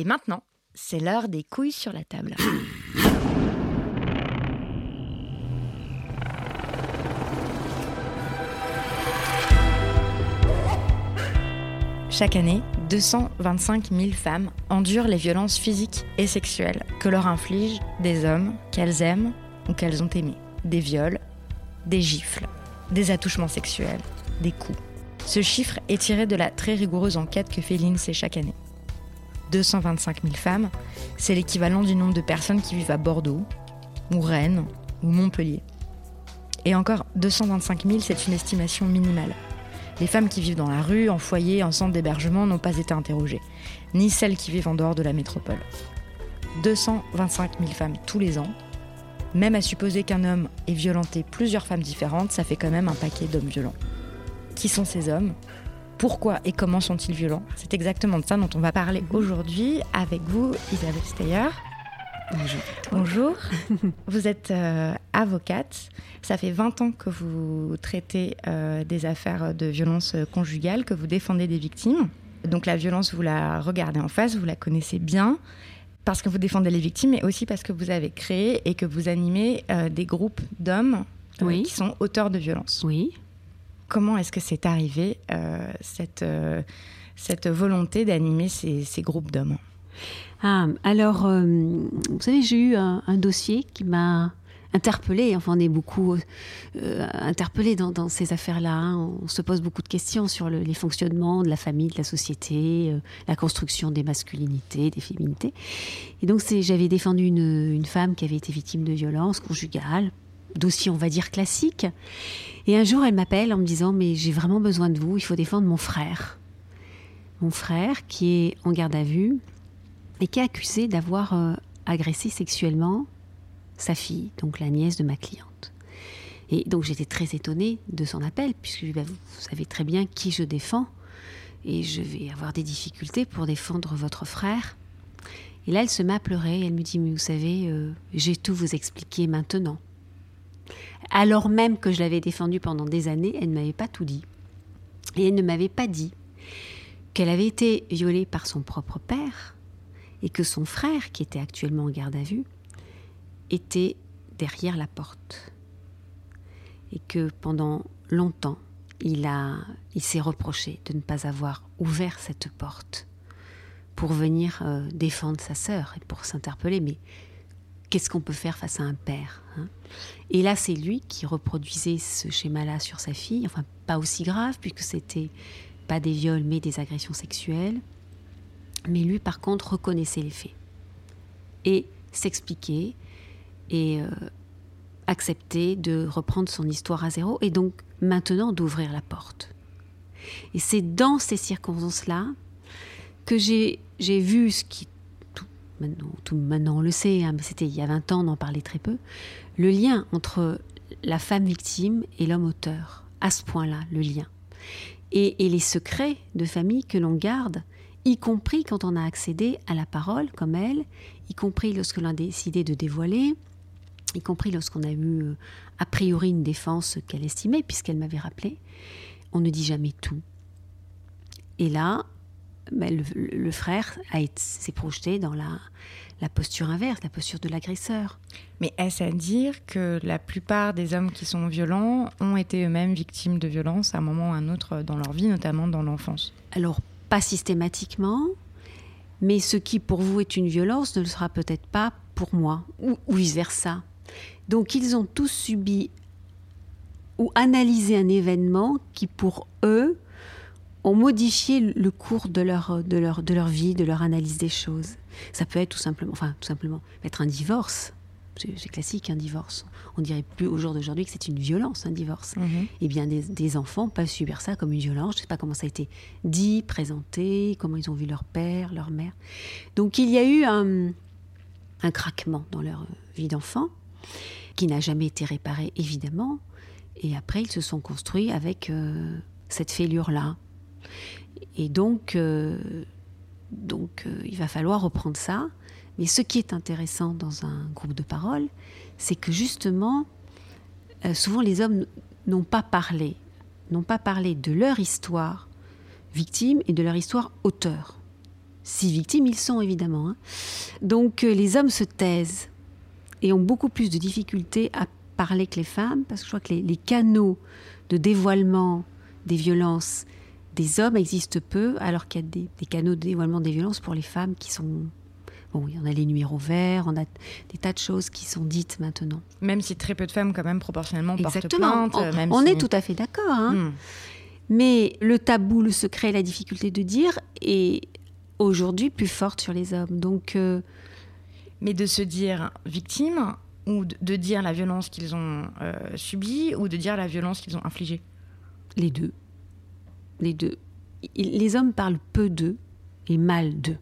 Et maintenant, c'est l'heure des couilles sur la table. Chaque année, 225 000 femmes endurent les violences physiques et sexuelles que leur infligent des hommes qu'elles aiment ou qu'elles ont aimés. Des viols, des gifles, des attouchements sexuels, des coups. Ce chiffre est tiré de la très rigoureuse enquête que fait l'INSEE chaque année. 225 000 femmes, c'est l'équivalent du nombre de personnes qui vivent à Bordeaux, ou Rennes, ou Montpellier. Et encore, 225 000, c'est une estimation minimale. Les femmes qui vivent dans la rue, en foyer, en centre d'hébergement n'ont pas été interrogées, ni celles qui vivent en dehors de la métropole. 225 000 femmes tous les ans. Même à supposer qu'un homme ait violenté plusieurs femmes différentes, ça fait quand même un paquet d'hommes violents. Qui sont ces hommes? Pourquoi et comment sont-ils violents C'est exactement de ça dont on va parler aujourd'hui avec vous, Isabelle Steyer. Bonjour. Bonjour. vous êtes euh, avocate. Ça fait 20 ans que vous traitez euh, des affaires de violence conjugale, que vous défendez des victimes. Donc la violence, vous la regardez en face, vous la connaissez bien, parce que vous défendez les victimes, mais aussi parce que vous avez créé et que vous animez euh, des groupes d'hommes Oui. qui sont auteurs de violence. Oui. Comment est-ce que c'est arrivé, cette, cette volonté d'animer ces, groupes d'hommes? Ah, alors, euh, vous savez, j'ai eu un, dossier qui m'a interpellée. Enfin, on est beaucoup euh, interpellé dans, ces affaires-là. hein. On se pose beaucoup de questions sur le- les fonctionnements de la famille, de la société, euh, la construction des masculinités, des féminités. Et donc, j'avais défendu une, une femme qui avait été victime de violences conjugales, dossier, on va dire, classique. Et un jour, elle m'appelle en me disant, mais j'ai vraiment besoin de vous, il faut défendre mon frère. Mon frère qui est en garde à vue et qui est accusé d'avoir euh, agressé sexuellement sa fille, donc la nièce de ma cliente. Et donc j'étais très étonnée de son appel, puisque bah, vous, savez très bien qui je défends, et je vais avoir des difficultés pour défendre votre frère. Et là, elle se met à pleurer, elle me dit, mais vous savez, euh, j'ai tout vous expliqué maintenant. Alors même que je l'avais défendu pendant des années, elle ne m'avait pas tout dit. Et elle ne m'avait pas dit qu'elle avait été violée par son propre père et que son frère, qui était actuellement en garde à vue, était derrière la porte. Et que pendant longtemps, il, il s'est reproché de ne pas avoir ouvert cette porte pour venir euh, défendre sa sœur et pour s'interpeller. Mais qu'est-ce qu'on peut faire face à un père hein Et là, c'est lui qui reproduisait ce schéma-là sur sa fille. Enfin, pas aussi grave, puisque c'était pas des viols, mais des agressions sexuelles. Mais lui, par contre, reconnaissait les faits. Et s'expliquait et euh, acceptait de reprendre son histoire à zéro et donc maintenant d'ouvrir la porte. Et c'est dans ces circonstances-là que j'ai vu ce qui, maintenant, tout on le sait, hein, mais c'était il y a 20 ans, on en parlait très peu, le lien entre la femme victime et l'homme auteur. À ce point-là, le lien. Et, et les secrets de famille que l'on garde, y compris quand on a accédé à la parole comme elle, y compris lorsque l'on a décidé de dévoiler, y compris lorsqu'on a eu euh, a priori une défense qu'elle estimait, puisqu'elle m'avait rappelé, on ne dit jamais tout. Et là, ben, le, le frère a été- s'est projeté dans la, la posture inverse, la posture de l'agresseur. Mais est-ce à dire que la plupart des hommes qui sont violents ont été eux-mêmes victimes de violences à un moment ou à un autre dans leur vie, notamment dans l'enfance? Alors, pas systématiquement, mais ce qui pour vous est une violence ne le sera peut-être pas pour moi, ou, ou vice-versa. Donc, ils ont tous subi ou analysé un événement qui, pour eux, ont modifié le cours de leur, de, leur, de leur vie, de leur analyse des choses. Ça peut être tout simplement, enfin, tout simplement, être un divorce. c'est classique un divorce. On dirait plus au jour d'aujourd'hui que c'est une violence, un divorce. Mhm. Eh bien, des, des enfants peuvent subir ça comme une violence. Je ne sais pas comment ça a été dit, présenté, comment ils ont vu leur père, leur mère. Donc, il y a eu un, un craquement dans leur vie d'enfant qui n'a jamais été réparé, évidemment. Et après, ils se sont construits avec euh, cette fêlure-là. Et donc, euh, euh, il va falloir reprendre ça. Mais ce qui est intéressant dans un groupe de parole, c'est que justement, euh, souvent les hommes n'ont pas parlé, n'ont pas parlé de leur histoire victime et de leur histoire auteur. Si victimes ils sont évidemment. hein. Donc les hommes se taisent et ont beaucoup plus de difficultés à parler que les femmes, parce que je crois que les canaux de dévoilement des violences des hommes existent peu, alors qu'il y a des, des canaux de dévoilement des violences pour les femmes qui sont... Bon, il y en a les numéros verts, on a des tas de choses qui sont dites maintenant. Même si très peu de femmes, quand même, proportionnellement, portent Exactement. plainte. on même on si- est tout à fait d'accord. hein. Hmm. Mais le tabou, le secret, la difficulté de dire est aujourd'hui plus forte sur les hommes. Donc, euh, Mais de se dire victime ou de- de dire la violence qu'ils ont euh, subie ou de dire la violence qu'ils ont infligée? Les deux. Les deux. Les hommes parlent peu d'eux et mal d'eux.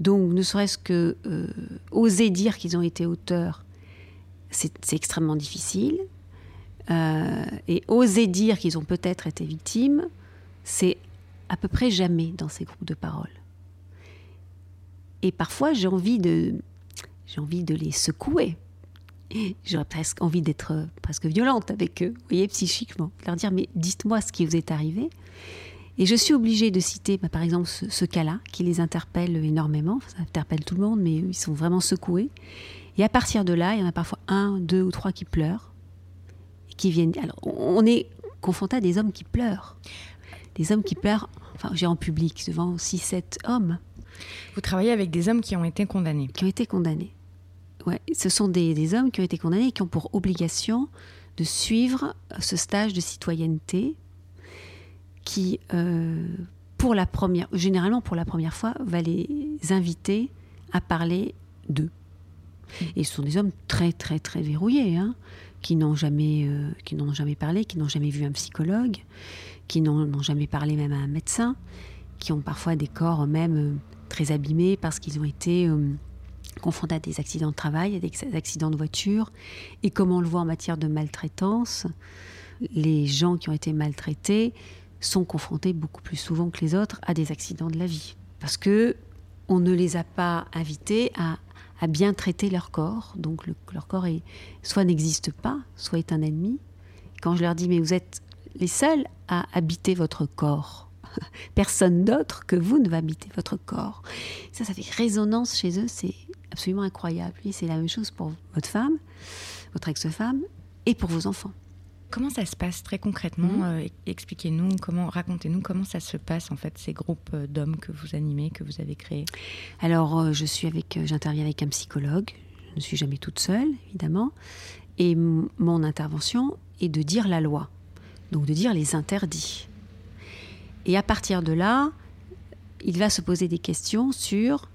Donc, ne serait-ce que euh, oser dire qu'ils ont été auteurs, c'est c'est extrêmement difficile. Euh, et oser dire qu'ils ont peut-être été victimes, c'est à peu près jamais dans ces groupes de parole. Et parfois, j'ai envie de, j'ai envie de les secouer. J'aurais presque envie d'être euh, presque violente avec eux, vous voyez, psychiquement. De leur dire, mais dites-moi ce qui vous est arrivé. Et je suis obligée de citer, bah, par exemple, ce, ce cas-là, qui les interpelle énormément. Ça interpelle tout le monde, mais ils sont vraiment secoués. Et à partir de là, il y en a parfois un, deux ou trois qui pleurent. Et qui viennent. Alors, on on est confronté à des hommes qui pleurent. Des hommes qui pleurent, enfin, j'ai en public, devant six, sept hommes Vous travaillez avec des hommes qui ont été condamnés. qui ont été condamnés. Ce sont des, hommes qui ont été condamnés et qui ont pour obligation de suivre ce stage de citoyenneté qui, euh, pour la première, généralement pour la première fois, va les inviter à parler d'eux. Et ce sont des hommes très très très verrouillés, hein, qui n'ont jamais, euh, jamais parlé, qui n'ont jamais vu un psychologue, qui n'ont jamais parlé même à un médecin, qui ont parfois des corps même euh, très abîmés parce qu'ils ont été euh, confrontés à des accidents de travail, à des accidents de voiture. Et comme on le voit en matière de maltraitance, les gens qui ont été maltraités sont confrontés beaucoup plus souvent que les autres à des accidents de la vie. Parce que on ne les a pas invités à, bien traiter leur corps. Donc le- leur corps est, soit n'existe pas, soit est un ennemi. Quand je leur dis, mais vous êtes les seuls à habiter votre corps. Personne d'autre que vous ne va habiter votre corps. Ça, ça fait résonance chez eux, c'est absolument incroyable. Et c'est la même chose pour votre femme, votre ex-femme, et pour vos enfants. Comment ça se passe très concrètement Mhm. euh, Expliquez-nous, comment, racontez-nous comment ça se passe en fait ces groupes euh, d'hommes que vous animez, que vous avez créés? Alors, euh, je suis avec, j'interviens avec un psychologue. Je ne suis jamais toute seule, évidemment. Et mon intervention est de dire la loi, donc de dire les interdits. Et à partir de là, il va se poser des questions sur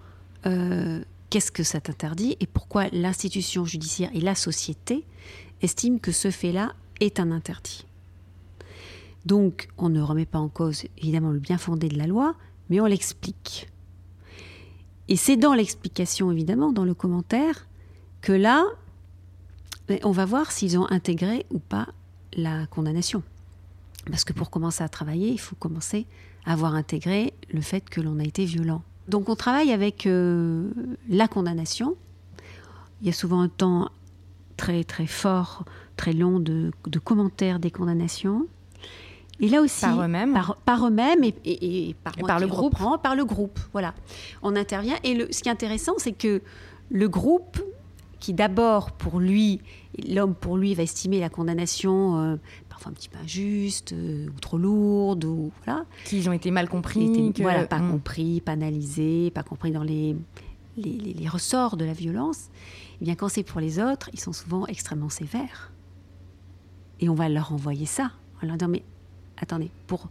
euh, qu'est-ce que ça t'interdit et pourquoi l'institution judiciaire et la société estiment que ce fait-là est un interdit. Donc, on ne remet pas en cause évidemment le bien fondé de la loi, mais on l'explique. Et c'est dans l'explication, évidemment, dans le commentaire, que là, ben, on va voir s'ils ont intégré ou pas la condamnation. Parce que pour commencer à travailler, il faut commencer à avoir intégré le fait que l'on a été violent. Donc on travaille avec euh, la condamnation. Il y a souvent un temps très très fort, très long de, de commentaires des condamnations. Et là aussi, Par eux-mêmes par, par eux-mêmes et, et- et par, Et le groupe. par le groupe. Voilà, on intervient. Et le- ce qui est intéressant, c'est que le groupe, qui d'abord pour lui, l'homme pour lui va estimer la condamnation euh, parfois un petit peu injuste euh, ou trop lourde ou voilà, Qu'ils ont été mal compris. que- voilà, pas Mm. compris, pas analysé, pas compris dans les, les, les- les ressorts de la violence. Eh bien, quand c'est pour les autres, ils sont souvent extrêmement sévères. Et on va leur envoyer ça, en leur disant mais attendez, pour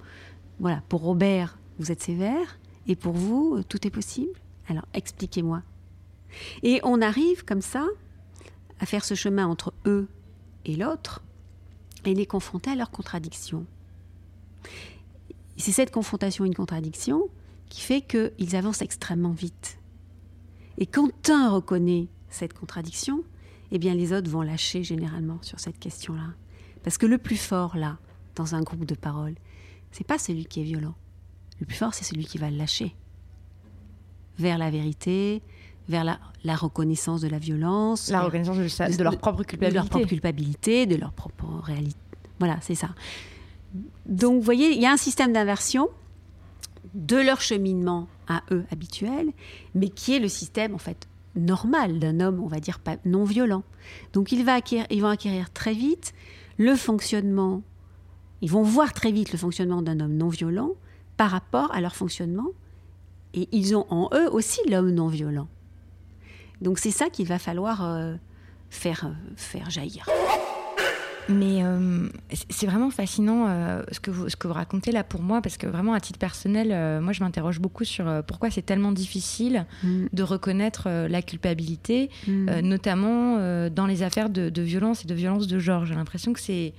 voilà, pour Robert, vous êtes sévère, et pour vous, euh, tout est possible? Alors expliquez-moi. Et on arrive comme ça à faire ce chemin entre eux et l'autre et les confronter à leurs contradictions. C'est cette confrontation une contradiction qui fait qu'ils avancent extrêmement vite. Et quand un reconnaît cette contradiction, eh bien les autres vont lâcher généralement sur cette question-là. Parce que le plus fort là, dans un groupe de paroles, c'est pas celui qui est violent. Le plus fort, c'est celui qui va lâcher vers la vérité, vers la, reconnaissance de la violence, la reconnaissance de, leur propre culpabilité, de leur propre culpabilité, de leur propre réalité. Voilà, c'est ça. Donc, vous voyez, il y a un système d'inversion de leur cheminement à eux habituel, mais qui est le système en fait normal d'un homme, on va dire pas non violent. Donc, il va acquérir, ils vont acquérir très vite le fonctionnement. Ils vont voir très vite le fonctionnement d'un homme non violent par rapport à leur fonctionnement, et ils ont en eux aussi l'homme non violent. Donc c'est ça qu'il va falloir euh, faire, euh, faire jaillir. Mais euh, c'est vraiment fascinant ce, que vous, ce que vous racontez là pour moi, parce que vraiment à titre personnel, moi je m'interroge beaucoup sur pourquoi c'est tellement difficile mm. de reconnaître la culpabilité, mm. notamment dans les affaires de, de, violence et de violence de genre. J'ai l'impression que c'est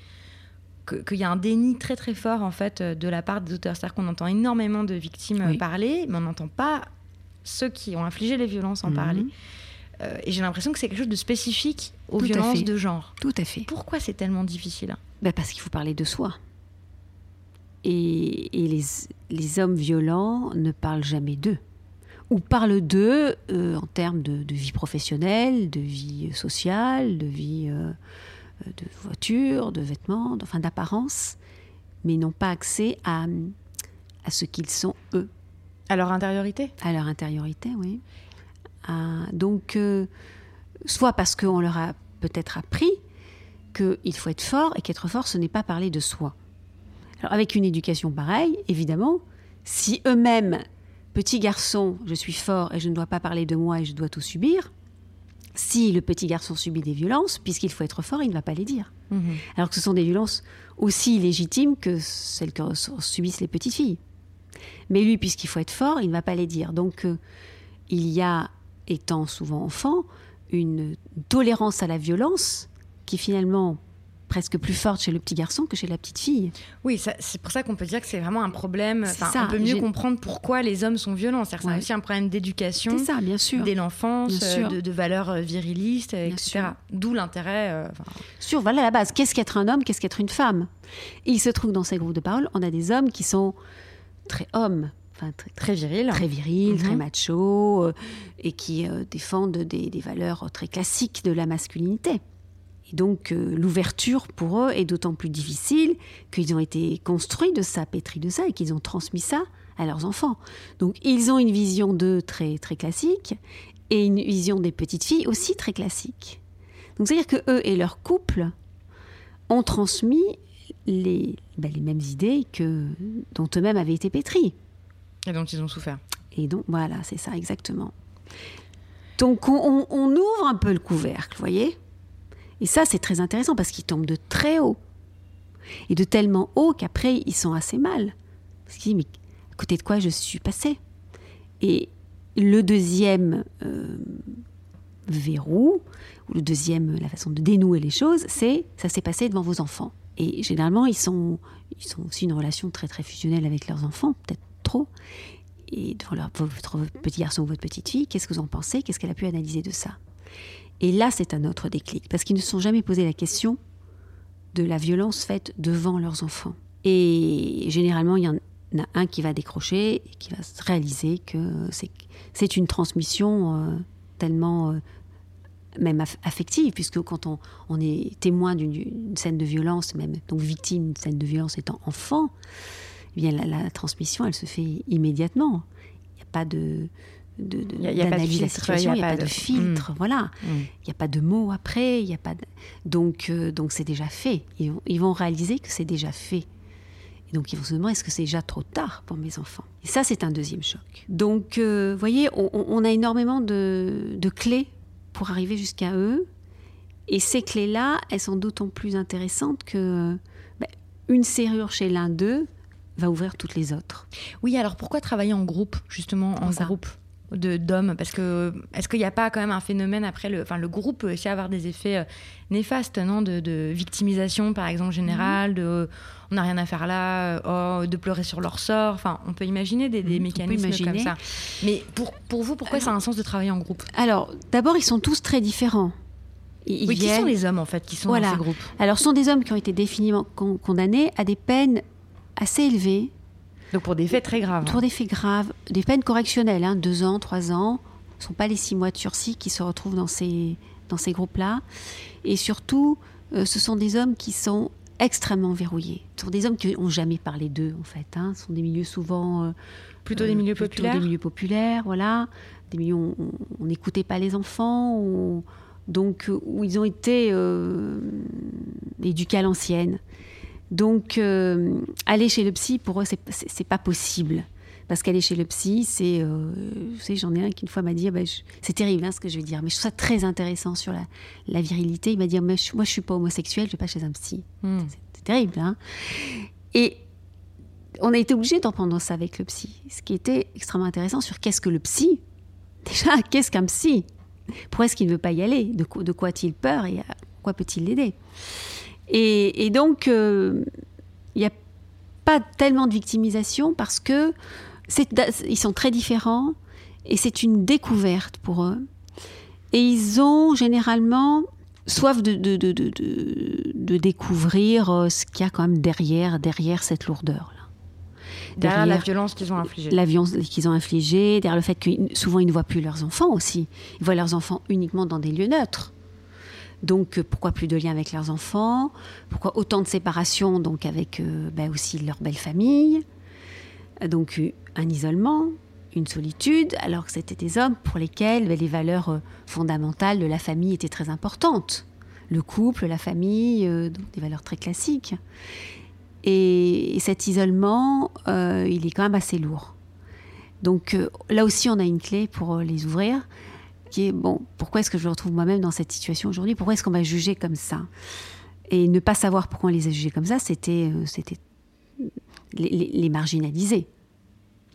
qu'il y a un déni très très fort en fait de la part des auteurs. C'est-à-dire qu'on entend énormément de victimes parler, mais on n'entend pas ceux qui ont infligé les violences en mm. parler. Euh, et j'ai l'impression que c'est quelque chose de spécifique aux violences de genre. Tout à fait. Pourquoi c'est tellement difficile? Bah Parce qu'il faut parler de soi. Et, les, les, hommes violents ne parlent jamais d'eux. Ou parlent d'eux euh, en termes de, vie professionnelle, de vie sociale, de vie euh, de voiture, de vêtements, enfin d'apparence, mais n'ont pas accès à, à ce qu'ils sont eux. À leur intériorité? À leur intériorité, oui. Ah, donc, euh, soit parce qu'on leur a peut-être appris qu'il faut être fort et qu'être fort, ce n'est pas parler de soi. Alors, avec une éducation pareille, évidemment, si eux-mêmes, petits garçons, je suis fort et je ne dois pas parler de moi et je dois tout subir, si le petit garçon subit des violences, puisqu'il faut être fort, il ne va pas les dire. Mhm. Alors que ce sont des violences aussi légitimes que celles que subissent les petites filles. Mais lui, puisqu'il faut être fort, il ne va pas les dire. Donc, euh, il y a étant souvent enfant, une tolérance à la violence qui finalement presque plus forte chez le petit garçon que chez la petite fille. Oui, c'est pour ça qu'on peut dire que c'est vraiment un problème. on peut mieux comprendre pourquoi les hommes sont violents. C'est aussi un problème d'éducation. ça. Dès l'enfance, euh, de, valeurs euh, virilistes, etc. D'où l'intérêt. Euh, Sur, voilà la base. Qu'est-ce qu'être un homme? Qu'est-ce qu'être une femme? Il se trouve dans ces groupes de parole, on a des hommes qui sont très hommes, très, viril. Très viril, très mhm. macho, euh, et qui euh, défendent des, valeurs très classiques de la masculinité. Et donc euh, l'ouverture pour eux est d'autant plus difficile qu'ils ont été construits de ça, pétris de ça, et qu'ils ont transmis ça à leurs enfants. Donc ils ont une vision d'eux très, très classique, et une vision des petites filles aussi très classique. Donc c'est-à-dire que eux et leur couple ont transmis les, ben, les mêmes idées que, dont eux-mêmes avaient été pétris. Et dont ils ont souffert. Et donc, voilà, c'est ça, exactement. Donc, on, ouvre un peu le couvercle, vous voyez? Et ça, c'est très intéressant parce qu'ils tombent de très haut. Et de tellement haut qu'après, ils sont assez mal. Parce qu'ils disent, mais à côté de quoi je suis passé Et le deuxième euh, verrou, ou le deuxième, la façon de dénouer les choses, c'est ça s'est passé devant vos enfants. Et généralement, ils sont, ils sont aussi une relation très très fusionnelle avec leurs enfants, peut-être trop. Et devant leur, votre petit garçon ou votre petite fille, qu'est-ce que vous en pensez? Qu'est-ce qu'elle a pu analyser de ça? Et là, c'est un autre déclic, parce qu'ils ne se sont jamais posé la question de la violence faite devant leurs enfants. Et généralement, il y en a un qui va décrocher et qui va réaliser que c'est une transmission euh, tellement euh, même affective, puisque quand on, on est témoin d'une scène de violence, même donc victime d'une scène de violence étant enfant, eh bien la, transmission, elle se fait immédiatement. Il n'y a pas de d'analyse de la situation, il n'y a, pas de, filtre, voilà. Il n'y a pas de mots après, il y a pas donc euh, donc c'est déjà fait. Ils, vont réaliser que c'est déjà fait. Et donc ils vont se demander est-ce que c'est déjà trop tard pour mes enfants? Et ça c'est un deuxième choc. Donc vous euh, voyez, on, a énormément de, de clés pour arriver jusqu'à eux. Et ces clés-là, elles sont d'autant plus intéressantes que ben, une serrure chez l'un d'eux va ouvrir toutes les autres. Oui, alors pourquoi travailler en groupe, justement, en groupe de d'hommes? Parce que est-ce qu'il n'y a pas quand même un phénomène après le, enfin le groupe peut aussi avoir des effets euh, néfastes, non de, victimisation par exemple générale, de on n'a rien à faire là, oh, de pleurer sur leur sort. Enfin, on peut imaginer des, des mécanismes comme ça. Mais pour, pour vous, pourquoi ça a un sens de travailler en groupe? Alors, d'abord, ils sont tous très différents. oui, qui sont les hommes en fait qui sont dans ces groupes? Alors, ce sont des hommes qui ont été définitivement condamnés à des peines assez élevées donc pour des faits très graves. Pour des faits graves, des peines correctionnelles, hein, deux ans, trois ans. Ce ne sont pas les six mois de sursis qui se retrouvent dans ces, dans ces groupes-là. Et surtout, euh, ce sont des hommes qui sont extrêmement verrouillés. Ce sont des hommes qui n'ont jamais parlé d'eux, en fait. Hein. Ce sont des milieux souvent... Euh, plutôt des milieux populaires Des milieux populaires, voilà. Des milieux où on n'écoutait pas les enfants, donc où ils ont été éduqués à l'ancienne. Donc, euh, aller chez le psy, pour eux, c'est pas possible. Parce qu'aller chez le psy, c'est. Euh, vous savez, j'en ai un qui une fois m'a dit ah ben, c'est terrible hein, ce que je vais dire, mais je trouve ça très intéressant sur la, virilité. Il m'a dit moi, je, moi, je suis pas homosexuel, je vais pas chez un psy. Hmm. C'est terrible. Hein Et on a été obligé d'en prendre ça avec le psy. Ce qui était extrêmement intéressant sur qu'est-ce que le psy Déjà, qu'est-ce qu'un psy? Pourquoi est-ce qu'il ne veut pas y aller? De, de quoi a-t-il peur et à quoi peut-il l'aider? Et, donc, il euh, n'y a pas tellement de victimisation parce que ils sont très différents et c'est une découverte pour eux. Et ils ont généralement soif de, de, de, de découvrir euh, ce qu'il y a quand même derrière, derrière cette lourdeur. Là. Derrière, la violence qu'ils ont infligée. La violence qu'ils ont infligée, derrière le fait que souvent ils ne voient plus leurs enfants aussi. Ils voient leurs enfants uniquement dans des lieux neutres. Donc euh, pourquoi plus de liens avec leurs enfants? Pourquoi autant de séparations donc avec euh, ben, aussi leur belle famille? Donc euh, un isolement, une solitude, alors que c'était des hommes pour lesquels ben, les valeurs fondamentales de la famille étaient très importantes. Le couple, la famille, des valeurs très classiques. Et, cet isolement, il est quand même assez lourd. Donc là aussi, on a une clé pour les ouvrir qui est bon, pourquoi est-ce que je me retrouve moi-même dans cette situation aujourd'hui? Pourquoi est-ce qu'on m'a jugé comme ça? Et ne pas savoir pourquoi on les a jugés comme ça, c'était euh, c'était les, marginaliser.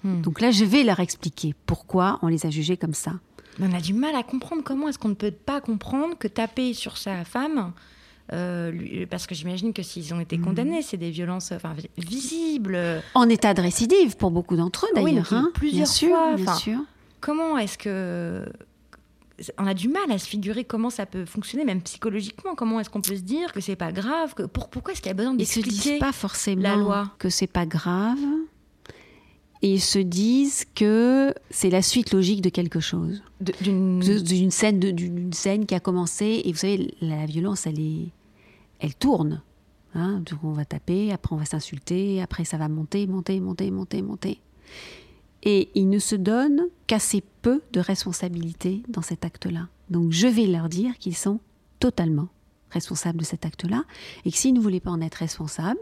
Hmm. Donc là, je vais leur expliquer pourquoi on les a jugés comme ça. on a du mal à comprendre comment est-ce qu'on ne peut pas comprendre que taper sur sa femme, euh, parce que j'imagine que s'ils ont été hmm. condamnés, c'est des violences enfin, visibles. En état de récidive pour beaucoup d'entre eux d'ailleurs. Oui, hein, plusieurs fois. Bien sûr. Comment est-ce que on a du mal à se figurer comment ça peut fonctionner, même psychologiquement. Comment est-ce qu'on peut se dire que c'est pas grave que, Pourquoi est-ce qu'il y a besoin d'expliquer Ils se disent pas forcément la loi. que c'est pas grave. Et ils se disent que c'est la suite logique de quelque chose. D'une scène, d'une scène qui a commencé. Et vous savez, la violence, elle, est, elle tourne. Hein on va taper, après on va s'insulter, après ça va monter, monter, monter, monter, monter et ils ne se donnent qu'assez peu de responsabilité dans cet acte-là. Donc je vais leur dire qu'ils sont totalement responsables de cet acte-là et que s'ils ne voulaient pas en être responsables,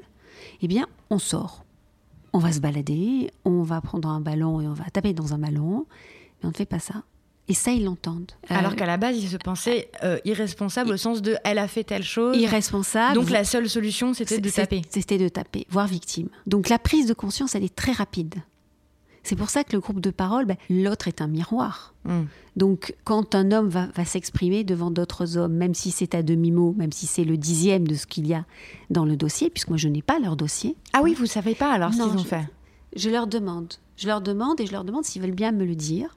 eh bien on sort. On va se balader, on va prendre un ballon et on va taper dans un ballon, mais on ne fait pas ça. Et ça, ils l'entendent. Alors euh, qu'à la base, ils se pensaient euh, irresponsables au sens de elle a fait telle chose. Irresponsable. Donc la seule solution, c'était de taper. C'était de taper, voire victime. Donc la prise de conscience, elle est très rapide. C'est pour ça que le groupe de parole, ben, l'autre est un miroir. Hmm. Donc quand un homme va, s'exprimer devant d'autres hommes, même si c'est à demi-mot, même si c'est le dixième de ce qu'il y a dans le dossier, puisque moi je n'ai pas leur dossier. Ah oui, vous savez pas alors ce qu'ils ont fait Je leur demande. Je leur demande et je leur demande s'ils veulent bien me le dire.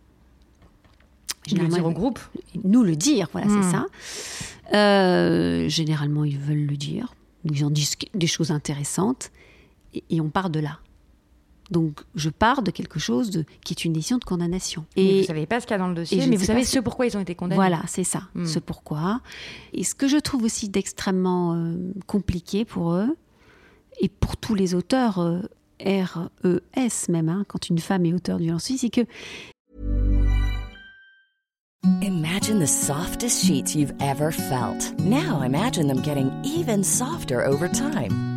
Je le dire au groupe Nous le dire, voilà, c'est hmm. ça. Euh, généralement, ils veulent le dire. Ils en disent des choses intéressantes. et on part de là. Donc je pars de quelque chose de, qui est une décision de condamnation. Et vous ne savez pas ce qu'il y a dans le dossier, mais vous savez ce pourquoi ils ont été condamnés. Voilà, c'est ça, hmm. ce pourquoi. Et ce que je trouve aussi d'extrêmement euh, compliqué pour eux, et pour tous les auteurs euh, R-E-S même, hein, quand une femme est auteur de violence c'est que... Imagine the softest sheets you've ever felt. Now imagine them getting even softer over time.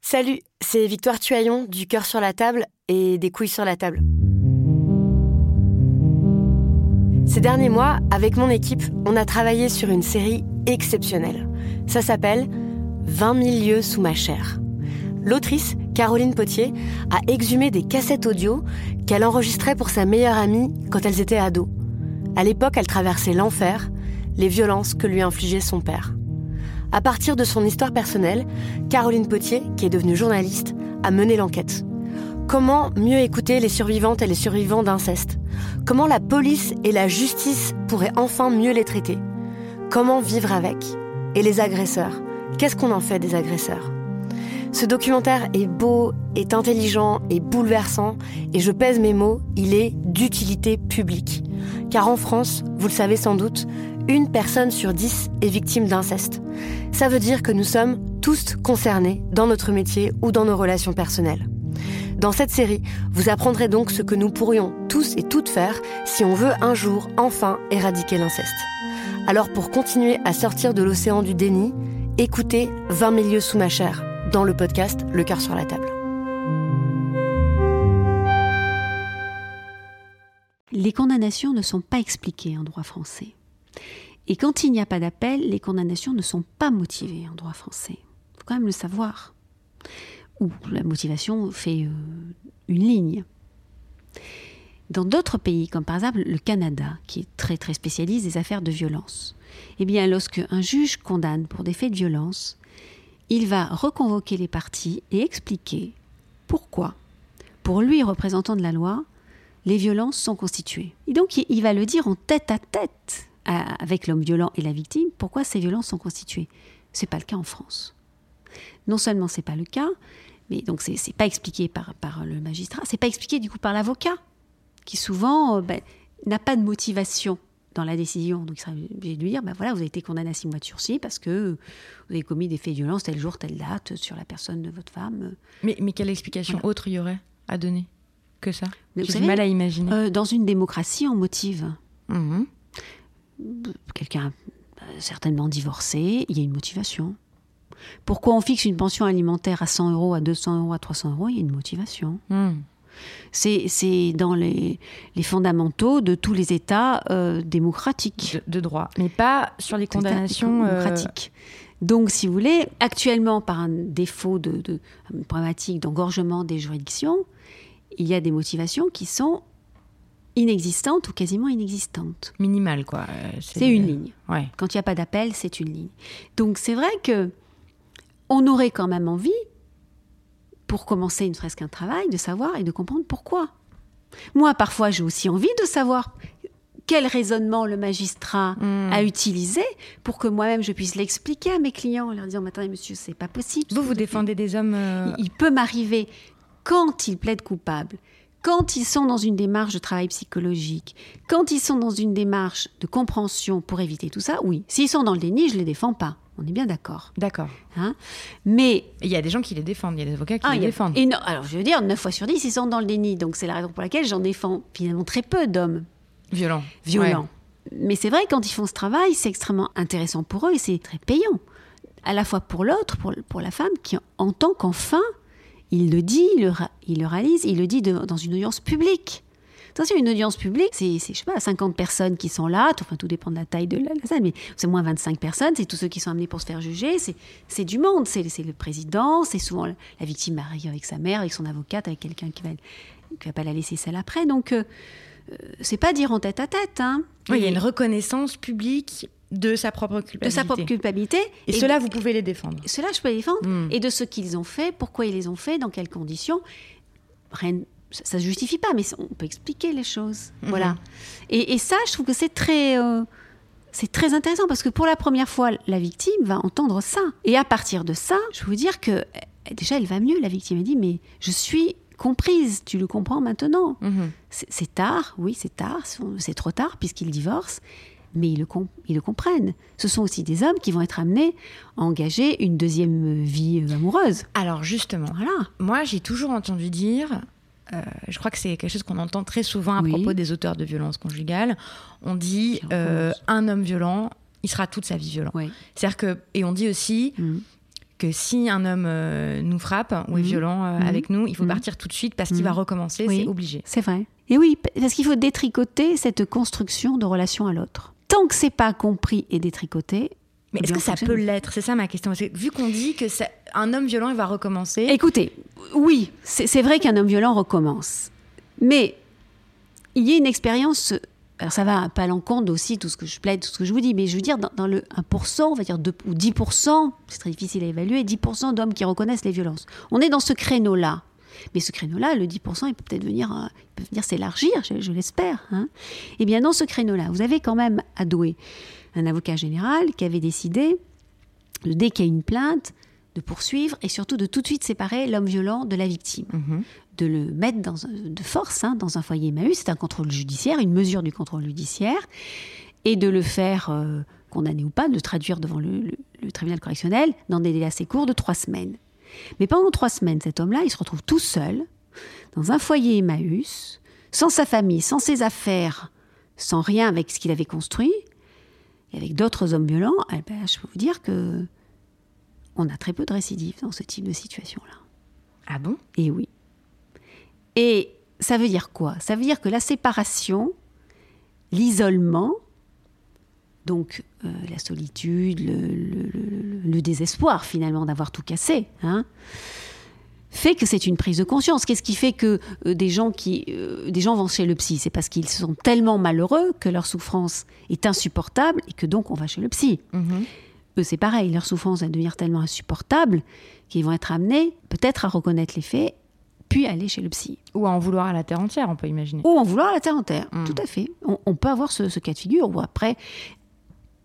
Salut, c'est Victoire Tuaillon du cœur sur la table et des couilles sur la table. Ces derniers mois, avec mon équipe, on a travaillé sur une série exceptionnelle. Ça s'appelle 20 000 lieux sous ma chair. L'autrice, Caroline Potier, a exhumé des cassettes audio qu'elle enregistrait pour sa meilleure amie quand elles étaient ados. À l'époque, elle traversait l'enfer, les violences que lui infligeait son père. À partir de son histoire personnelle, Caroline Potier, qui est devenue journaliste, a mené l'enquête. Comment mieux écouter les survivantes et les survivants d'inceste? Comment la police et la justice pourraient enfin mieux les traiter? Comment vivre avec? Et les agresseurs? Qu'est-ce qu'on en fait des agresseurs? Ce documentaire est beau, est intelligent, et bouleversant, et je pèse mes mots, il est d'utilité publique. Car en France, vous le savez sans doute, une personne sur dix est victime d'inceste. Ça veut dire que nous sommes tous concernés dans notre métier ou dans nos relations personnelles. Dans cette série, vous apprendrez donc ce que nous pourrions tous et toutes faire si on veut un jour enfin éradiquer l'inceste. Alors pour continuer à sortir de l'océan du déni, écoutez 20 milieux sous ma chair dans le podcast Le cœur sur la table. Les condamnations ne sont pas expliquées en droit français. Et quand il n'y a pas d'appel, les condamnations ne sont pas motivées en droit français. Il faut quand même le savoir. Ou la motivation fait euh, une ligne. Dans d'autres pays, comme par exemple le Canada, qui est très très spécialiste des affaires de violence, eh bien, lorsque un juge condamne pour des faits de violence, il va reconvoquer les parties et expliquer pourquoi, pour lui, représentant de la loi, les violences sont constituées. Et donc, il va le dire en tête à tête avec l'homme violent et la victime, pourquoi ces violences sont constituées? C'est pas le cas en France. Non seulement c'est pas le cas, mais donc c'est pas expliqué par, par le magistrat, c'est pas expliqué du coup par l'avocat, qui souvent euh, ben, n'a pas de motivation dans la décision. Donc il sera obligé de lui dire, ben voilà, vous avez été condamné à six mois de sursis parce que vous avez commis des faits de violence tel jour, telle date sur la personne de votre femme. Mais, mais quelle explication autre il y aurait à donner que ça? J'ai du mal à imaginer. Euh, dans une démocratie, on motive. Mmh quelqu'un certainement divorcé, il y a une motivation. Pourquoi on fixe une pension alimentaire à 100 euros, à 200 euros, à 300 euros Il y a une motivation. Hmm. C'est dans les, fondamentaux de tous les États euh, démocratiques. De, droit, mais pas sur les condamnations euh, démocratiques. Donc, si vous voulez, actuellement, par un défaut de, de problématique d'engorgement des juridictions, il y a des motivations qui sont inexistante ou quasiment inexistante. Minimale, quoi. Euh, c'est une ligne. Ouais. Quand il n'y a pas d'appel, c'est une ligne. Donc c'est vrai que on aurait quand même envie, pour commencer une serait-ce qu'un travail, de savoir et de comprendre pourquoi. Moi, parfois, j'ai aussi envie de savoir quel raisonnement le magistrat hmm. a utilisé pour que moi-même je puisse l'expliquer à mes clients en leur disant attendez monsieur c'est pas possible vous vous défendez des hommes euh, il peut m'arriver quand ils plaident coupables quand ils sont dans une démarche de travail psychologique, quand ils sont dans une démarche de compréhension pour éviter tout ça, oui. S'ils sont dans le déni, je ne les défends pas. On est bien d'accord. D'accord. Hein? Mais il y a des gens qui les défendent, il y a des avocats qui ah, les défendent. Et non, alors je veux dire, 9 fois sur 10, ils sont dans le déni. Donc c'est la raison pour laquelle j'en défends finalement très peu d'hommes. Violents. Violents. Mais c'est vrai, quand ils font ce travail, c'est extrêmement intéressant pour eux et c'est très payant. À la fois pour l'autre, pour, pour la femme, qui entend qu'enfin, il le dit, il le, réalise, il le dit dans une audience publique. Attention, une audience publique, c'est, je sais pas, 50 personnes qui sont là, tout, enfin, tout dépend de la taille de la, salle, mais c'est moins 25 personnes, c'est tous ceux qui sont amenés pour se faire juger, c'est, du monde, c'est, le président, c'est souvent la, victime arrive avec sa mère, avec son avocate, avec quelqu'un qui va, va pas la laisser seule après. Donc, euh, euh, c'est pas dire en tête à tête. Hein. Il y a une reconnaissance publique de sa propre culpabilité. de sa propre culpabilité. Et, Et cela, vous pouvez les défendre. Cela, je peux les défendre. Mm. Et de ce qu'ils ont fait, pourquoi ils les ont fait, dans quelles conditions. Rien, ça ne se justifie pas, mais on peut expliquer les choses. Mhm. Voilà. Et, et ça, je trouve que c'est très, euh, c'est très intéressant parce que pour la première fois, la victime va entendre ça. Et à partir de ça, je peux vous dire que euh, déjà, elle va mieux. La victime, elle dit Mais je suis comprise, tu le comprends maintenant. Mhm. C'est c'est tard, oui, c'est tard, c'est trop tard puisqu'ils divorcent, mais ils le, com- ils le comprennent. Ce sont aussi des hommes qui vont être amenés à engager une deuxième vie euh, amoureuse. Alors justement, Voilà. moi j'ai toujours entendu dire, euh, je crois que c'est quelque chose qu'on entend très souvent à Oui. propos des auteurs de violences conjugales, on dit euh, un homme violent, il sera toute sa vie violent. Oui. C'est-à-dire que, et on dit aussi Mhm. que si un homme euh, nous frappe ou est Mhm. violent euh, Mhm. avec nous, il faut partir tout de suite parce qu'il va recommencer, Oui. c'est obligé. C'est vrai. Et oui, parce qu'il faut détricoter cette construction de relation à l'autre. Tant que c'est pas compris et détricoté. Mais eh est-ce que ça peut l'être? C'est ça ma question. Parce que vu qu'on dit que ça- un homme violent, il va recommencer. Écoutez, oui, c'est vrai qu'un homme violent recommence. Mais il y a une expérience. Alors ça va pas à l'encontre aussi de tout ce que je plaide, tout ce que je vous dis, mais je veux dire, dans, dans le 1%, on va dire 2, ou 10%, c'est très difficile à évaluer, 10% d'hommes qui reconnaissent les violences. On est dans ce créneau-là. Mais ce créneau-là, le 10%, il peut peut-être venir, euh, peut venir s'élargir, je, je l'espère. Hein. Eh bien, dans ce créneau-là, vous avez quand même à Douai un avocat général qui avait décidé, dès qu'il y a une plainte, de poursuivre et surtout de tout de suite séparer l'homme violent de la victime. Mhm. De le mettre dans, un- de force hein, dans un foyer Emmaüs, c'est un contrôle judiciaire, une mesure du contrôle judiciaire, et de le faire euh, condamner ou pas, de le traduire devant le, le- le tribunal correctionnel dans des délais assez courts de trois semaines. Mais pendant trois semaines, cet homme-là, il se retrouve tout seul, dans un foyer Emmaüs, sans sa famille, sans ses affaires, sans rien avec ce qu'il avait construit, et avec d'autres hommes violents, eh ben, je peux vous dire que on a très peu de récidives dans ce type de situation-là. Ah bon? Et oui. Et ça veut dire quoi? Ça veut dire que la séparation, l'isolement, donc euh, la solitude, le, le- le- le désespoir finalement d'avoir tout cassé, hein, fait que c'est une prise de conscience. Qu'est-ce qui fait que euh, des gens qui, euh, des gens vont chez le psy? C'est parce qu'ils sont tellement malheureux que leur souffrance est insupportable et que donc on va chez le psy. Mhm. Eux, c'est pareil, leur souffrance va devenir tellement insupportable qu'ils vont être amenés peut-être à reconnaître les faits, puis aller chez le psy. Ou à en vouloir à la terre entière, on peut imaginer. Ou en vouloir à la terre en terre. Mm. Tout à fait. On, on peut avoir ce, ce cas de figure après,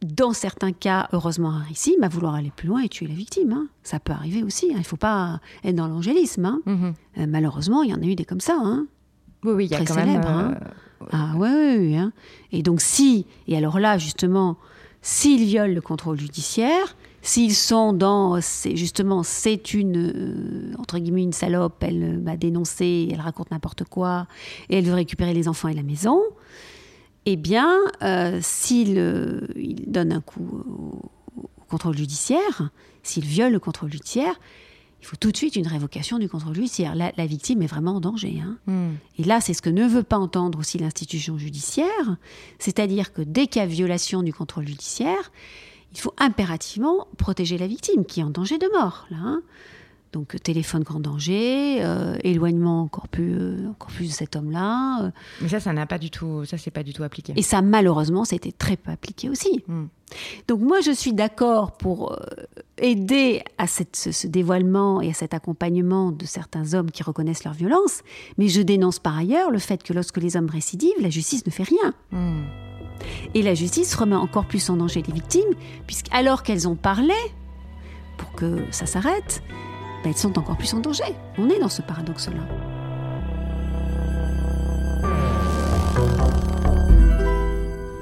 dans certains cas, heureusement rarissimes, à vouloir aller plus loin et tuer la victime. hein. Ça peut arriver aussi. hein. Il ne faut pas être dans l'angélisme. hein. Mhm. Euh, malheureusement, il y en a eu des comme ça. Oui, oui, il y a Très quand même. célèbre, euh, Ah ouais, ouais, hein. Et donc si, et alors là justement, s'ils violent le contrôle judiciaire, s'ils sont dans, justement, c'est une, euh, entre guillemets, une salope, elle euh, m'a dénoncé, elle raconte n'importe quoi, et elle veut récupérer les enfants et la maison, eh bien, euh, s'il euh, il donne un coup au, au contrôle judiciaire, s'il viole le contrôle judiciaire, il faut tout de suite une révocation du contrôle judiciaire. La, la victime est vraiment en danger. Hein. hmm. Et là, c'est ce que ne veut pas entendre aussi l'institution judiciaire, c'est-à-dire que dès qu'il y a violation du contrôle judiciaire, il faut impérativement protéger la victime qui est en danger de mort. Là, hein. Donc téléphone grand danger, euh, éloignement encore plus, euh, encore plus de cet homme-là. euh. Mais ça, ça n'a pas du tout. Ça, c'est pas du tout appliqué. et ça, malheureusement, c'était très peu appliqué aussi. Hmm. Donc moi, je suis d'accord pour aider à cette- ce, ce dévoilement et à cet accompagnement de certains hommes qui reconnaissent leur violence, mais je dénonce par ailleurs le fait que lorsque les hommes récidivent, la justice ne fait rien. Hmm. Et la justice remet encore plus en danger les victimes, puisqu'alors qu'elles ont parlé pour que ça s'arrête, ben, elles sont encore plus en danger. On est dans ce paradoxe-là.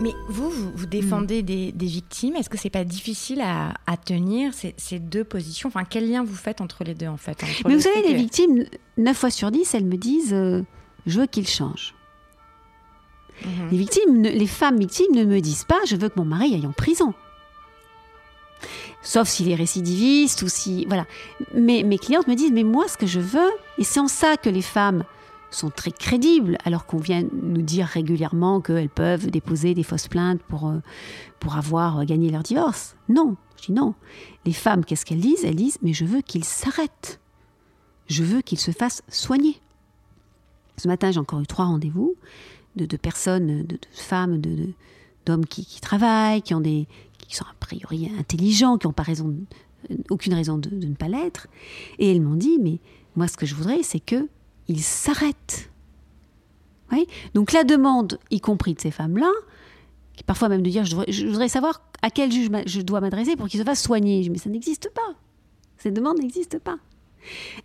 Mais vous, vous, vous défendez des, des victimes. Est-ce que c'est pas difficile à, à tenir ces, ces deux positions? Enfin, quel lien vous faites entre les deux en fait Mais vous savez, les victimes, 9 fois sur 10, elles me disent euh, Je veux qu'ils changent. Mhm. Les victimes, les femmes victimes ne me disent pas je veux que mon mari aille en prison. Sauf s'il est récidiviste ou si voilà. Mais mes clientes me disent mais moi ce que je veux et c'est en ça que les femmes sont très crédibles, alors qu'on vient nous dire régulièrement qu'elles peuvent déposer des fausses plaintes pour, euh, pour avoir gagné leur divorce. Non, je dis non. Les femmes, qu'est-ce qu'elles disent? Elles disent, mais je veux qu'ils s'arrêtent. Je veux qu'ils se fassent soigner. Ce matin, j'ai encore eu trois rendez-vous de, personnes, de, femmes, de, d'hommes qui, travaillent, qui, ont des, qui sont a priori intelligents, qui n'ont pas raison, aucune raison de, ne pas l'être. Et elles m'ont dit, mais moi, ce que je voudrais, c'est que ils s'arrêtent. Donc la demande, y compris de ces femmes-là, parfois même de dire je voudrais, savoir à quel juge je dois m'adresser pour qu'il se fasse soigner. Mais ça n'existe pas. Cette demande n'existe pas.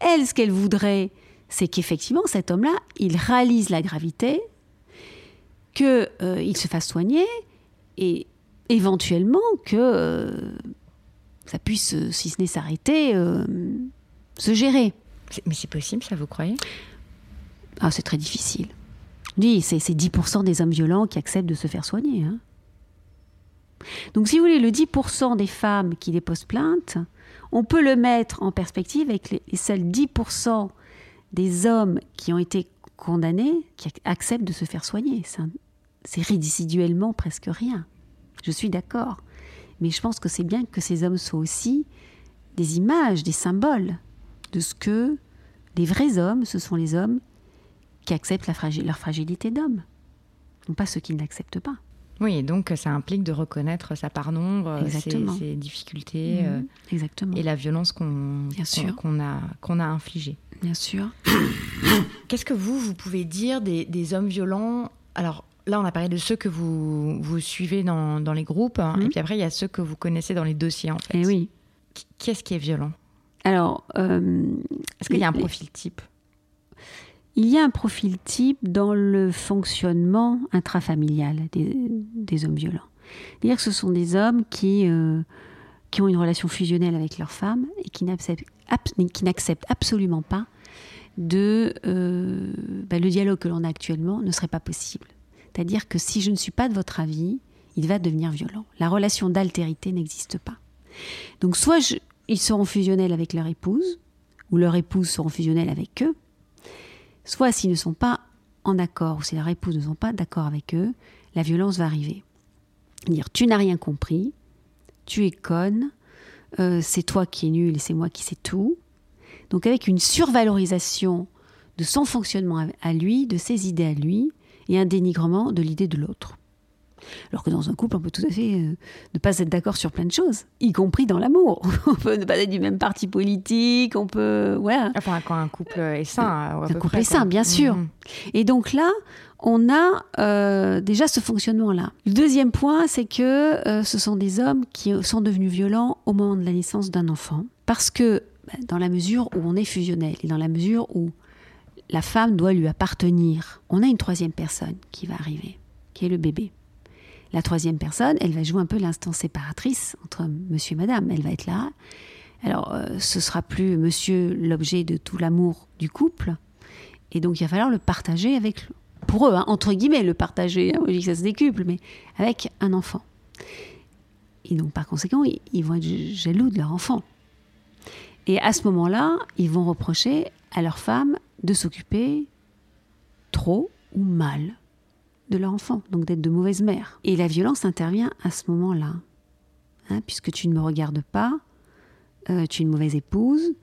Elle, ce qu'elle voudrait, c'est qu'effectivement, cet homme-là, il réalise la gravité, qu'il euh, se fasse soigner et éventuellement que euh, ça puisse, si ce n'est s'arrêter, euh, se gérer. Mais c'est possible, ça, vous croyez? Ah, c'est très difficile. Oui, c'est 10% des hommes violents qui acceptent de se faire soigner. Hein. Donc, si vous voulez, le 10% des femmes qui déposent plainte, on peut le mettre en perspective avec les, seuls 10% des hommes qui ont été condamnés qui acceptent de se faire soigner. C'est résiduellement presque rien. Je suis d'accord. Mais je pense que c'est bien que ces hommes soient aussi des images, des symboles de ce que les vrais hommes, ce sont les hommes qui acceptent leur fragilité d'homme, non pas ceux qui ne l'acceptent pas. Oui, donc ça implique de reconnaître sa part d'ombre, ses, difficultés mhm. euh, Exactement. et la violence qu'on a, qu'on a infligée. Bien sûr. Qu'est-ce que vous, vous pouvez dire des, hommes violents? Alors là, on a parlé de ceux que vous, vous suivez dans, dans les groupes, hein, et mhm. puis après, il y a ceux que vous connaissez dans les dossiers, en fait. Et eh oui. Qu'est-ce qui est violent? Alors... Euh, Est-ce qu'il y a un profil type? Il y a un profil type dans le fonctionnement intrafamilial des, hommes violents. C'est-à-dire que ce sont des hommes qui, euh, qui ont une relation fusionnelle avec leur femme et qui n'acceptent absolument pas de euh, bah, le dialogue que l'on a actuellement ne serait pas possible. C'est-à-dire que si je ne suis pas de votre avis, il va devenir violent. La relation d'altérité n'existe pas. Donc soit ils seront fusionnels avec leur épouse, ou leur épouse seront fusionnelle avec eux, Soit s'ils ne sont pas en accord, ou si leur épouse ne sont pas d'accord avec eux, la violence va arriver. Dire tu n'as rien compris, tu es conne, euh, c'est toi qui es nul et c'est moi qui sais tout. Donc avec une survalorisation de son fonctionnement à lui, de ses idées à lui, et un dénigrement de l'idée de l'autre. Alors que dans un couple, on peut tout à fait euh, ne pas être d'accord sur plein de choses, y compris dans l'amour. on peut ne pas être du même parti politique, on peut. Voilà. Enfin, quand un couple est sain. Un couple est sain, bien sûr. Mhm. Et donc là, on a euh, déjà ce fonctionnement-là. Le deuxième point, c'est que euh, ce sont des hommes qui sont devenus violents au moment de la naissance d'un enfant. Parce que, bah, dans la mesure où on est fusionnel et dans la mesure où la femme doit lui appartenir, on a une troisième personne qui va arriver, qui est le bébé. La troisième personne, elle va jouer un peu l'instant séparatrice entre monsieur et madame. Elle va être là. Alors, euh, ce sera plus monsieur l'objet de tout l'amour du couple. Et donc, il va falloir le partager avec, pour eux, hein, entre guillemets, le partager. Hein, je dis que ça se décuple, mais avec un enfant. Et donc, par conséquent, ils vont être jaloux de leur enfant. Et à ce moment-là, ils vont reprocher à leur femme de s'occuper trop ou mal de leur enfant, donc d'être de mauvaise mère. Et la violence intervient à ce moment-là, hein, puisque tu ne me regardes pas, euh, tu es une mauvaise épouse,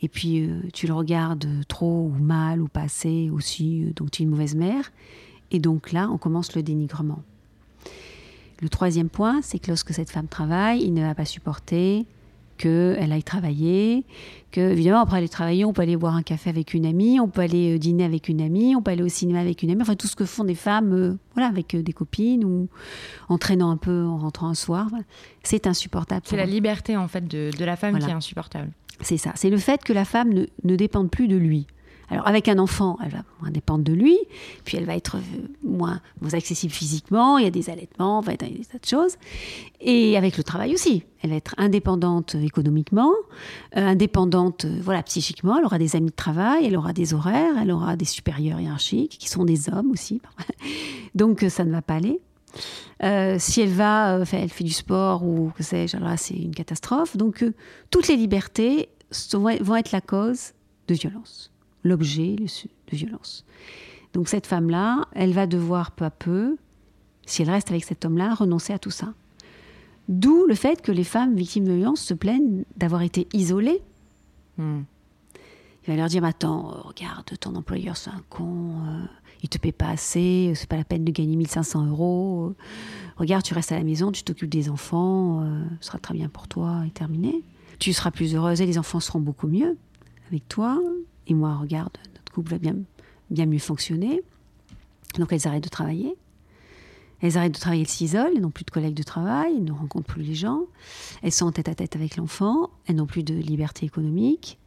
et puis euh, tu le regardes trop ou mal ou pas assez aussi, euh, donc tu es une mauvaise mère. Et donc là, on commence le dénigrement. Le troisième point, c'est que lorsque cette femme travaille, il ne va pas supporter qu'elle aille travailler, que évidemment après aller travailler, on peut aller boire un café avec une amie, on peut aller euh, dîner avec une amie, on peut aller au cinéma avec une amie, enfin tout ce que font des femmes, euh, voilà, avec euh, des copines ou en traînant un peu en rentrant un soir, c'est insupportable. C'est la liberté en fait de, la femme qui est insupportable. C'est ça, c'est le fait que la femme ne, ne dépende plus de lui. Alors avec un enfant, elle va moins dépendre de lui, puis elle va être euh, moins, accessible physiquement, il y a des allaitements, il y a des tas de choses. Et avec le travail aussi, elle va être indépendante économiquement, euh, indépendante euh, voilà psychiquement, elle aura des amis de travail, elle aura des horaires, elle aura des supérieurs hiérarchiques qui sont des hommes aussi. Donc ça ne va pas aller. si elle va, elle fait du sport ou que sais-je, alors là c'est une catastrophe. Donc toutes les libertés vont être la cause de violence l'objet, de violence. Donc cette femme-là, elle va devoir peu à peu, si elle reste avec cet homme-là, renoncer à tout ça. D'où le fait que les femmes victimes de violence se plaignent d'avoir été isolées. Hmm. Il va leur dire, mais attends, euh, regarde, ton employeur c'est un con, euh, il te paie pas assez, euh, c'est pas la peine de gagner 1500 euros. euh, regarde, tu restes à la maison, tu t'occupes des enfants, euh, ce sera très bien pour toi et terminé. Tu seras plus heureuse et les enfants seront beaucoup mieux avec toi. Et moi, regarde, notre couple va bien, bien mieux fonctionner. Donc elles arrêtent de travailler. Elles arrêtent de travailler, elles s'isolent, elles n'ont plus de collègues de travail, elles ne rencontrent plus les gens. Elles sont en tête à tête avec l'enfant, elles n'ont plus de liberté économique.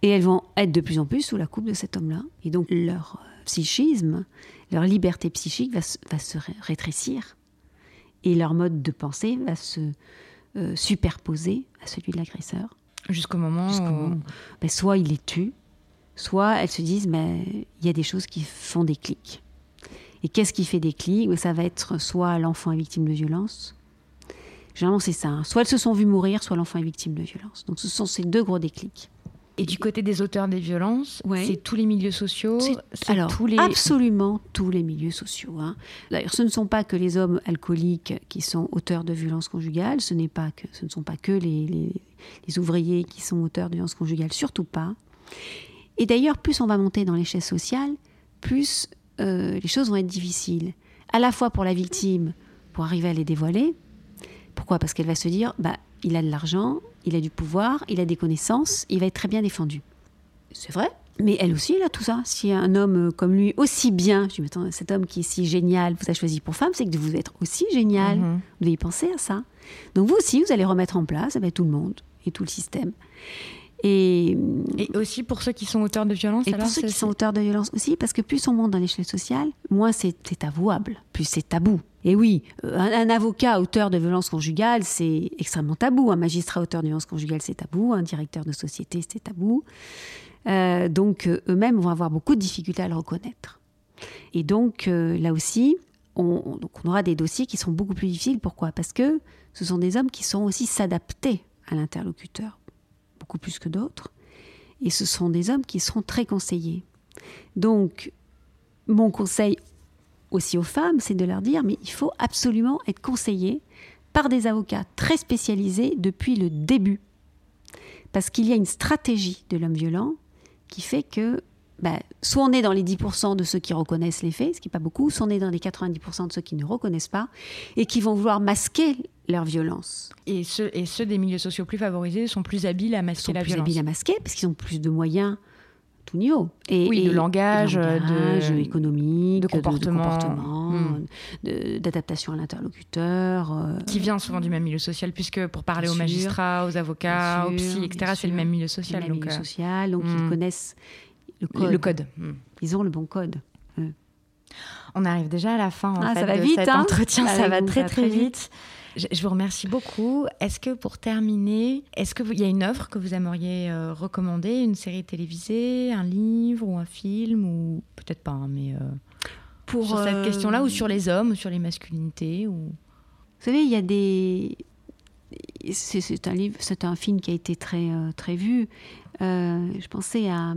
Et elles vont être de plus en plus sous la coupe de cet homme-là. Et donc leur euh, psychisme, leur liberté psychique va se, va se ré- rétrécir. Et leur mode de pensée va se euh, superposer à celui de l'agresseur. Jusqu'au moment Jusqu'au où- moment où, ben, soit il les tue, soit elles se disent mais il y a des choses qui font des clics. Et qu'est-ce qui fait des clics? Ben, Ça va être soit l'enfant est victime de violence. Généralement, c'est ça. hein. Soit elles se sont vues mourir, soit l'enfant est victime de violence. Donc, ce sont ces deux gros déclics. Et du côté des auteurs des violences, Ouais. c'est tous les milieux sociaux, Alors, tous les... absolument tous les milieux sociaux. hein. D'ailleurs, ce ne sont pas que les hommes alcooliques qui sont auteurs de violences conjugales, ce, n'est pas que, ce ne sont pas que les, les- les ouvriers qui sont auteurs de violences conjugales, surtout pas. Et d'ailleurs, plus on va monter dans l'échelle sociale, plus euh, les choses vont être difficiles. À la fois pour la victime, pour arriver à les dévoiler. Pourquoi? Parce qu'elle va se dire, bah, il a de l'argent, il a du pouvoir, il a des connaissances, il va être très bien défendu. C'est vrai. Mais elle aussi, elle a tout ça. Si un homme comme lui, aussi bien, je dis, mais attends, cet homme qui est si génial, vous a choisi pour femme, c'est que vous êtes aussi génial. Mhm. Vous devez y penser à ça. Donc vous aussi, vous allez remettre en place eh ben, tout le monde et tout le système. Et, Et aussi pour ceux qui sont auteurs de violences, et alors pour ceux qui sont auteurs de violence aussi, parce que plus on monte dans l'échelle sociale, moins c'est avouable, plus c'est tabou. Et oui, euh, un, un avocat auteur de violence conjugale, c'est extrêmement tabou. Un magistrat auteur de violence conjugale, c'est tabou. Un directeur de société, c'est tabou. Euh, donc euh, eux-mêmes vont avoir beaucoup de difficultés à le reconnaître. Et donc euh, là aussi, on, on- donc on aura des dossiers qui sont beaucoup plus difficiles. Pourquoi? Parce que ce sont des hommes qui sont aussi s'adapter à l'interlocuteur, plus que d'autres. Et ce sont des hommes qui seront très conseillés. Donc, mon conseil aussi aux femmes, c'est de leur dire, mais il faut absolument être conseillé par des avocats très spécialisés depuis le début. Parce qu'il y a une stratégie de l'homme violent qui fait que bah, soit on est dans les 10% de ceux qui reconnaissent les faits, ce qui n'est pas beaucoup, soit on est dans les 90% de ceux qui ne reconnaissent pas et qui vont vouloir masquer leur violence. Et ceux, et ceux des milieux sociaux plus favorisés sont plus habiles à Ils masquer sont la plus violence. habiles à masquer parce qu'ils ont plus de moyens à tout niveau. Et, Oui, de et- langage, de, langage, de- économique, de comportement. Hmm. d'adaptation à l'interlocuteur. euh, Qui vient souvent du même milieu social, puisque pour parler aux sûr. magistrats, aux avocats, aux psy, etc., c'est le même milieu social. le donc, milieu euh, social, donc hmm. ils connaissent le code. le code. Hmm. Ils ont le bon code. On arrive déjà à la fin en Ah, fait, ça va de vite, cet hein entretien, ça Avec va vous, très ça va très très vite. Je vous remercie beaucoup. Est-ce que pour terminer, est-ce qu'il y a une œuvre que vous aimeriez euh, recommander, une série télévisée, un livre ou un film ou peut-être pas, hein, mais euh, Pour sur cette euh, question-là ou sur les hommes ou sur les masculinités ou Vous savez, il y a des. C'est un livre, c'est un film qui a été très très vu. Je pensais à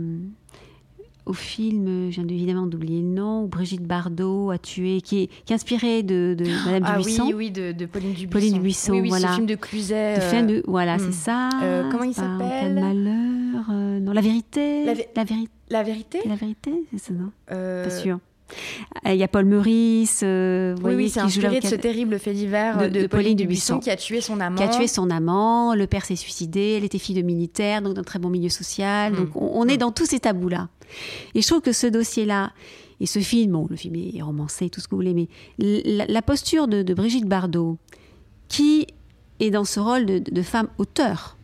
au film, je viens évidemment d'oublier le nom, où Brigitte Bardot a tué, qui est, qui est inspiré de, de Madame ah Dubuisson. oui, oui, de, de Pauline Dubuisson. Pauline Dubuisson, oui, oui, voilà. ce film de Cluzet. De euh, fin de, voilà, hmm. c'est ça. Euh, comment il s'appelle malheur. euh, non, la vérité. La La, vé- vérité. La vérité? La vérité, c'est ça, non? Euh, Pas sûr. Euh, Il y a Paul Meurice, euh, Oui, oui, c'est qui joue inspiré de ce terrible fait divers de- de, de Pauline Dubuisson qui a tué son amant. qui a tué son amant, le père s'est suicidé, elle était fille de militaire, donc d'un très bon milieu social. Mm. Donc on, on est dans tous ces tabous-là. Et je trouve que ce dossier-là, et ce film, bon, le film est romancé, tout ce que vous voulez, mais la, la posture de, de Brigitte Bardot, qui est dans ce rôle de, de femme auteur,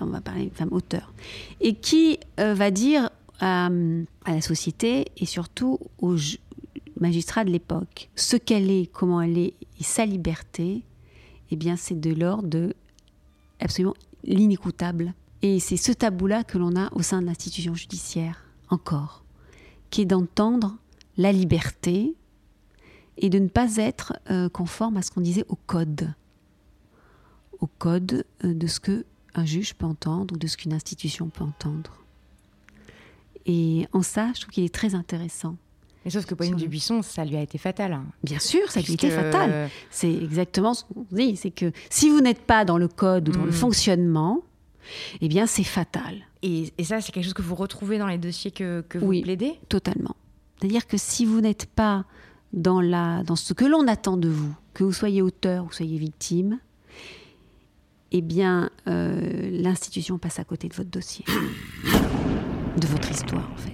on va parler de femme auteur, et qui euh, va dire à, à la société et surtout aux magistrats de l'époque ce qu'elle est, comment elle est, et sa liberté, eh bien, c'est de l'ordre de absolument l'inécoutable. Et c'est ce tabou-là que l'on a au sein de l'institution judiciaire, encore, qui est d'entendre la liberté et de ne pas être euh, conforme à ce qu'on disait au code. Au code euh, de ce que un juge peut entendre ou de ce qu'une institution peut entendre. Et en ça, je trouve qu'il est très intéressant. Mais sauf que Pauline Dubuisson, ça lui a été fatal. hein. Bien sûr, ça lui a été fatal. C'est exactement ce qu'on dit, c'est que si vous n'êtes pas dans le code ou dans le Mm. fonctionnement, eh bien c'est fatal, Et, et ça, c'est quelque chose que vous retrouvez dans les dossiers que, que vous Oui. plaidez? totalement. C'est-à-dire que si vous n'êtes pas dans, la, dans ce que l'on attend de vous, que vous soyez auteur ou soyez victime, eh bien euh, l'institution passe à côté de votre dossier, de votre histoire en fait.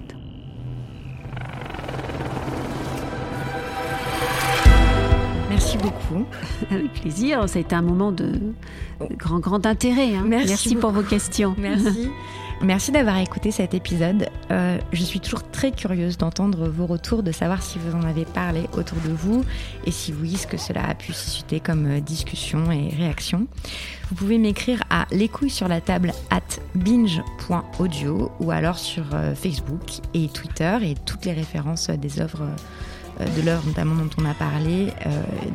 Merci beaucoup. Avec plaisir, ça a été un moment de, grand, grand intérêt. hein. Merci pour vos questions. Merci. Merci d'avoir écouté cet épisode. Euh, je suis toujours très curieuse d'entendre vos retours, de savoir si vous en avez parlé autour de vous et si oui, ce que cela a pu susciter comme euh, discussion et réaction. Vous pouvez m'écrire à les couilles sur la table at binge.audio ou alors sur euh, Facebook et Twitter et toutes les références des œuvres. de l'œuvre notamment dont on a parlé,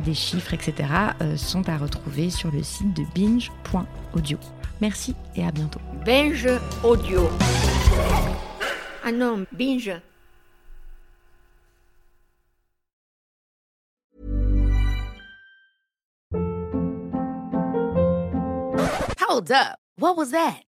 des chiffres, etc., sont à retrouver sur le site de binge.audio. Merci et à bientôt. Binge audio. Ah non, binge. Hold up. What was that?